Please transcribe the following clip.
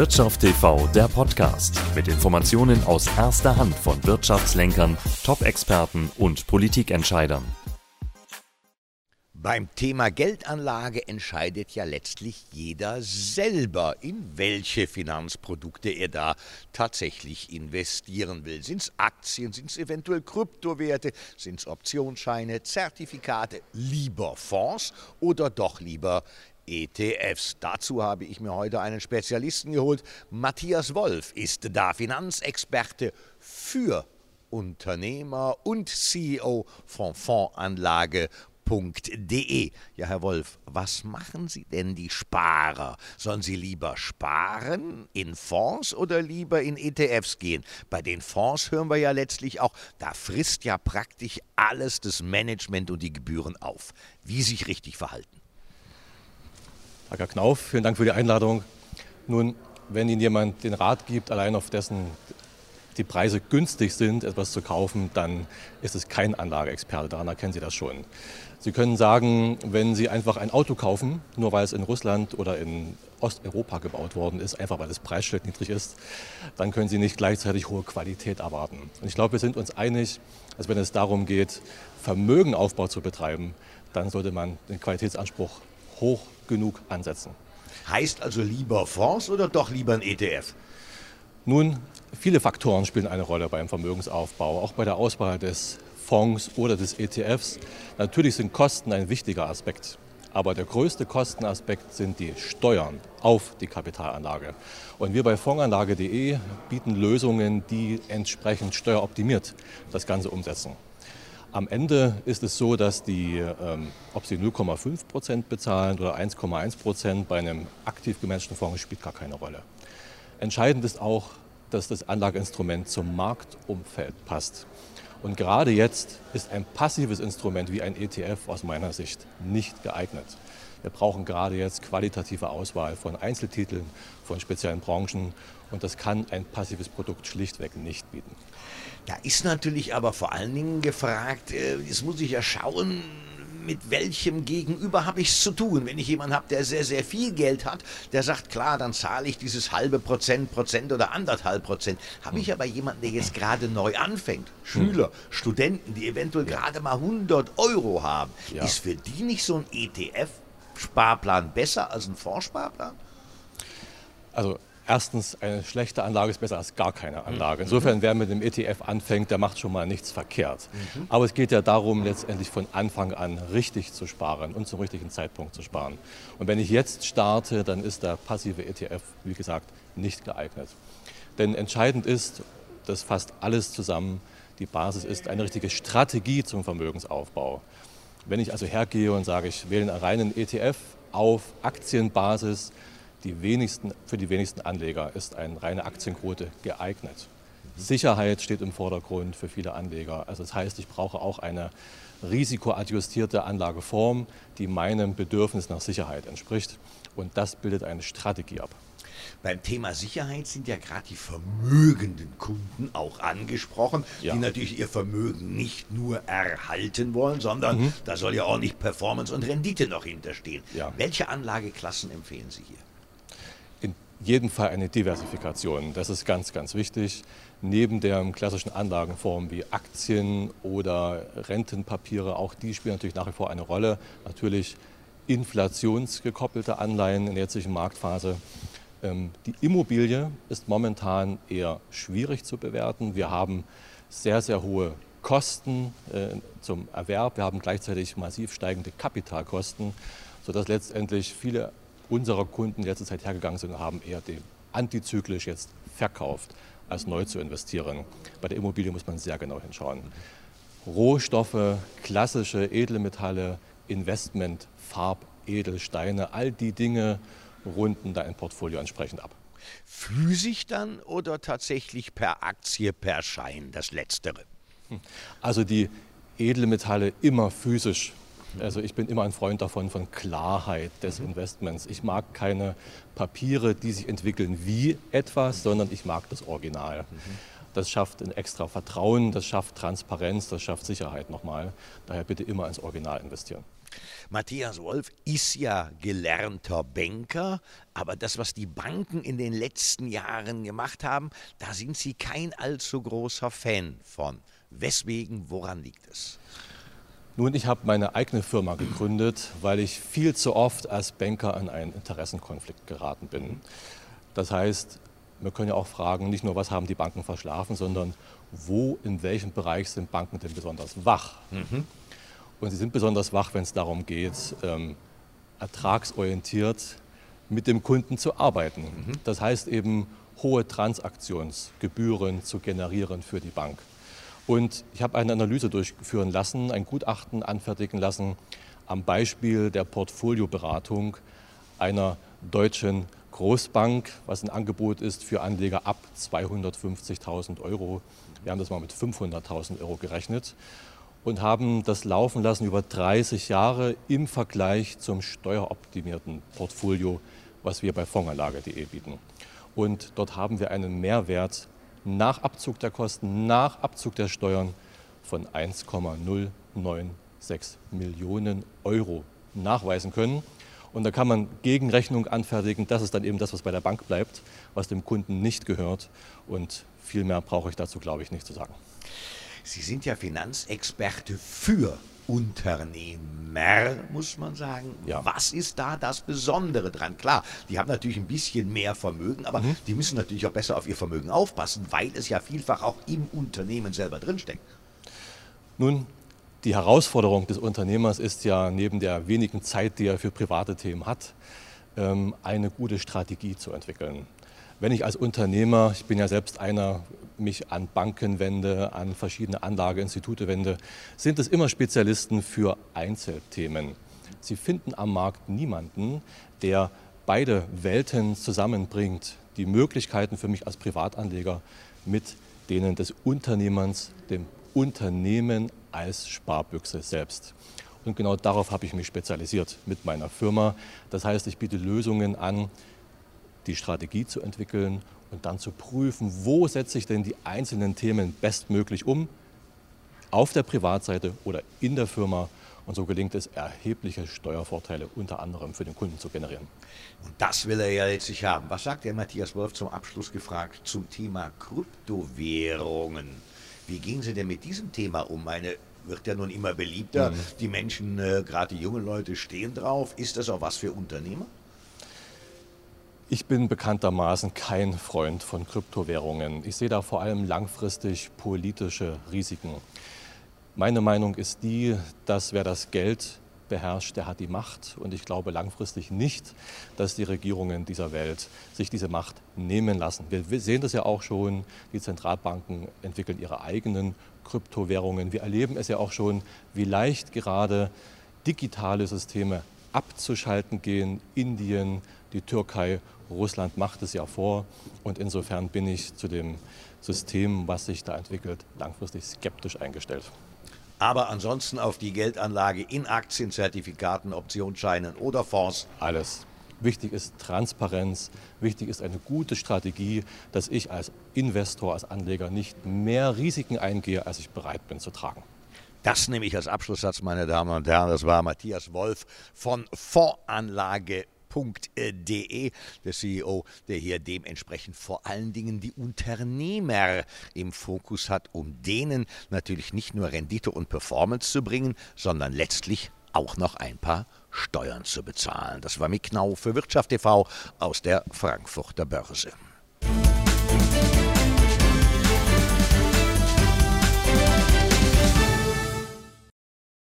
Wirtschaft TV, der Podcast mit Informationen aus erster Hand von Wirtschaftslenkern, Top-Experten und Politikentscheidern. Beim Thema Geldanlage entscheidet ja letztlich jeder selber, in welche Finanzprodukte er da tatsächlich investieren will. Sind es Aktien, sind es eventuell Kryptowerte, sind es Optionsscheine, Zertifikate, lieber Fonds oder doch lieber ETFs. Dazu habe ich mir heute einen Spezialisten geholt. Matthias Wolf ist da Finanzexperte für Unternehmer und CEO von Fondsanlage www.ftf.de. Ja, Herr Wolf, was machen Sie denn die Sparer? Sollen sie lieber sparen in Fonds oder lieber in ETFs gehen? Bei den Fonds hören wir ja letztlich auch, da frisst ja praktisch alles das Management und die Gebühren auf. Wie sich richtig verhalten. Herr Knauf, vielen Dank für die Einladung. Nun, wenn Ihnen jemand den Rat gibt, allein auf dessen die Preise günstig sind, etwas zu kaufen, dann ist es kein Anlageexperte. Daran erkennen Sie das schon. Sie können sagen, wenn Sie einfach ein Auto kaufen, nur weil es in Russland oder in Osteuropa gebaut worden ist, einfach weil das Preisschild niedrig ist, dann können Sie nicht gleichzeitig hohe Qualität erwarten. Und ich glaube, wir sind uns einig, dass wenn es darum geht, Vermögenaufbau zu betreiben, dann sollte man den Qualitätsanspruch hoch genug ansetzen. Heißt also lieber Fonds oder doch lieber ein ETF? Nun, viele Faktoren spielen eine Rolle beim Vermögensaufbau, auch bei der Auswahl des Fonds oder des ETFs. Natürlich sind Kosten ein wichtiger Aspekt. Aber der größte Kostenaspekt sind die Steuern auf die Kapitalanlage. Und wir bei Fondsanlage.de bieten Lösungen, die entsprechend steueroptimiert das Ganze umsetzen. Am Ende ist es so, dass die, ähm, ob Sie 0,5 Prozent bezahlen oder 1,1 Prozent bei einem aktiv gemanagten Fonds, spielt gar keine Rolle. Entscheidend ist auch, dass das Anlageinstrument zum Marktumfeld passt. Und gerade jetzt ist ein passives Instrument wie ein ETF aus meiner Sicht nicht geeignet. Wir brauchen gerade jetzt qualitative Auswahl von Einzeltiteln, von speziellen Branchen und das kann ein passives Produkt schlichtweg nicht bieten. Da ist natürlich aber vor allen Dingen gefragt, äh, jetzt muss ich ja schauen, mit welchem Gegenüber habe ich es zu tun? Wenn ich jemanden habe, der sehr, sehr viel Geld hat, der sagt, klar, dann zahle ich dieses halbe Prozent, Prozent oder anderthalb Prozent. Habe ich hm. aber jemanden, der jetzt gerade neu anfängt, Schüler, hm. Studenten, die eventuell ja. gerade mal 100 Euro haben, ja. ist für die nicht so ein ETF-Sparplan besser als ein Fondssparplan? Also Erstens, eine schlechte Anlage ist besser als gar keine Anlage. Insofern, wer mit dem ETF anfängt, der macht schon mal nichts verkehrt. Mhm. Aber es geht ja darum, letztendlich von Anfang an richtig zu sparen und zum richtigen Zeitpunkt zu sparen. Und wenn ich jetzt starte, dann ist der passive ETF, wie gesagt, nicht geeignet. Denn entscheidend ist, dass fast alles zusammen die Basis ist, eine richtige Strategie zum Vermögensaufbau. Wenn ich also hergehe und sage, ich wähle einen reinen ETF auf Aktienbasis, die wenigsten, für die wenigsten Anleger ist eine reine Aktienquote geeignet. Sicherheit steht im Vordergrund für viele Anleger. Also das heißt, ich brauche auch eine risikoadjustierte Anlageform, die meinem Bedürfnis nach Sicherheit entspricht. Und das bildet eine Strategie ab. Beim Thema Sicherheit sind ja gerade die vermögenden Kunden auch angesprochen, ja. die natürlich ihr Vermögen nicht nur erhalten wollen, sondern mhm. da soll ja auch nicht Performance und Rendite noch hinterstehen. Ja. Welche Anlageklassen empfehlen Sie hier? Jeden Fall eine Diversifikation. Das ist ganz, ganz wichtig. Neben der klassischen Anlagenform wie Aktien oder Rentenpapiere, auch die spielen natürlich nach wie vor eine Rolle. Natürlich inflationsgekoppelte Anleihen in der jetzigen Marktphase. Ähm, die Immobilie ist momentan eher schwierig zu bewerten. Wir haben sehr, sehr hohe Kosten äh, zum Erwerb. Wir haben gleichzeitig massiv steigende Kapitalkosten, sodass letztendlich viele unserer Kunden letzte Zeit hergegangen sind und haben eher den antizyklisch jetzt verkauft, als neu zu investieren. Bei der Immobilie muss man sehr genau hinschauen. Rohstoffe, klassische Edelmetalle, Investment, Farbedelsteine, all die Dinge runden da ein Portfolio entsprechend ab. Physisch dann oder tatsächlich per Aktie, per Schein, das Letztere? Also die Edelmetalle immer physisch also ich bin immer ein Freund davon, von Klarheit des Investments. Ich mag keine Papiere, die sich entwickeln wie etwas, sondern ich mag das Original. Das schafft ein extra Vertrauen, das schafft Transparenz, das schafft Sicherheit nochmal. Daher bitte immer ins Original investieren. Matthias Wolf ist ja gelernter Banker, aber das, was die Banken in den letzten Jahren gemacht haben, da sind Sie kein allzu großer Fan von. Weswegen, woran liegt es? Nun, ich habe meine eigene Firma gegründet, weil ich viel zu oft als Banker an einen Interessenkonflikt geraten bin. Das heißt, wir können ja auch fragen, nicht nur, was haben die Banken verschlafen, sondern wo, in welchem Bereich sind Banken denn besonders wach? Mhm. Und sie sind besonders wach, wenn es darum geht, ähm, ertragsorientiert mit dem Kunden zu arbeiten. Mhm. Das heißt eben, hohe Transaktionsgebühren zu generieren für die Bank. Und ich habe eine Analyse durchführen lassen, ein Gutachten anfertigen lassen am Beispiel der Portfolioberatung einer deutschen Großbank, was ein Angebot ist für Anleger ab 250.000 Euro. Wir haben das mal mit 500.000 Euro gerechnet und haben das laufen lassen über 30 Jahre im Vergleich zum steueroptimierten Portfolio, was wir bei Fondsanlage.de bieten. Und dort haben wir einen Mehrwert nach Abzug der Kosten, nach Abzug der Steuern von 1,096 Millionen Euro nachweisen können. Und da kann man Gegenrechnung anfertigen. Das ist dann eben das, was bei der Bank bleibt, was dem Kunden nicht gehört. Und viel mehr brauche ich dazu, glaube ich, nicht zu sagen. Sie sind ja Finanzexperte für Unternehmer, muss man sagen. Ja. Was ist da das Besondere dran? Klar, die haben natürlich ein bisschen mehr Vermögen, aber mhm. die müssen natürlich auch besser auf ihr Vermögen aufpassen, weil es ja vielfach auch im Unternehmen selber drinsteckt. Nun, die Herausforderung des Unternehmers ist ja neben der wenigen Zeit, die er für private Themen hat, ähm, eine gute Strategie zu entwickeln. Wenn ich als Unternehmer, ich bin ja selbst einer, mich an Banken wende, an verschiedene Anlageinstitute wende, sind es immer Spezialisten für Einzelthemen. Sie finden am Markt niemanden, der beide Welten zusammenbringt, die Möglichkeiten für mich als Privatanleger mit denen des Unternehmers, dem Unternehmen als Sparbüchse selbst. Und genau darauf habe ich mich spezialisiert mit meiner Firma. Das heißt, ich biete Lösungen an, die Strategie zu entwickeln und dann zu prüfen, wo setze ich denn die einzelnen Themen bestmöglich um, auf der Privatseite oder in der Firma. Und so gelingt es, erhebliche Steuervorteile unter anderem für den Kunden zu generieren. Und das will er ja letztlich haben. Was sagt der Matthias Wolf zum Abschluss gefragt zum Thema Kryptowährungen? Wie gehen Sie denn mit diesem Thema um? Meine wird ja nun immer beliebter. Mhm. Die Menschen, äh, gerade die jungen Leute, stehen drauf. Ist das auch was für Unternehmer? Ich bin bekanntermaßen kein Freund von Kryptowährungen. Ich sehe da vor allem langfristig politische Risiken. Meine Meinung ist die, dass wer das Geld beherrscht, der hat die Macht. Und ich glaube langfristig nicht, dass die Regierungen dieser Welt sich diese Macht nehmen lassen. Wir sehen das ja auch schon, die Zentralbanken entwickeln ihre eigenen Kryptowährungen. Wir erleben es ja auch schon, wie leicht gerade digitale Systeme abzuschalten gehen. Indien, die Türkei Russland macht es ja vor und insofern bin ich zu dem System, was sich da entwickelt, langfristig skeptisch eingestellt. Aber ansonsten auf die Geldanlage in Aktien, Zertifikaten, Optionsscheinen oder Fonds. Alles. Wichtig ist Transparenz, wichtig ist eine gute Strategie, dass ich als Investor, als Anleger nicht mehr Risiken eingehe, als ich bereit bin zu tragen. Das nehme ich als Abschlusssatz, meine Damen und Herren. Das war Matthias Wolf von Fondsanlage www.unternehmer.de, der CEO, der hier dementsprechend vor allen Dingen die Unternehmer im Fokus hat, um denen natürlich nicht nur Rendite und Performance zu bringen, sondern letztlich auch noch ein paar Steuern zu bezahlen. Das war Mick Knau für Wirtschaft TV aus der Frankfurter Börse.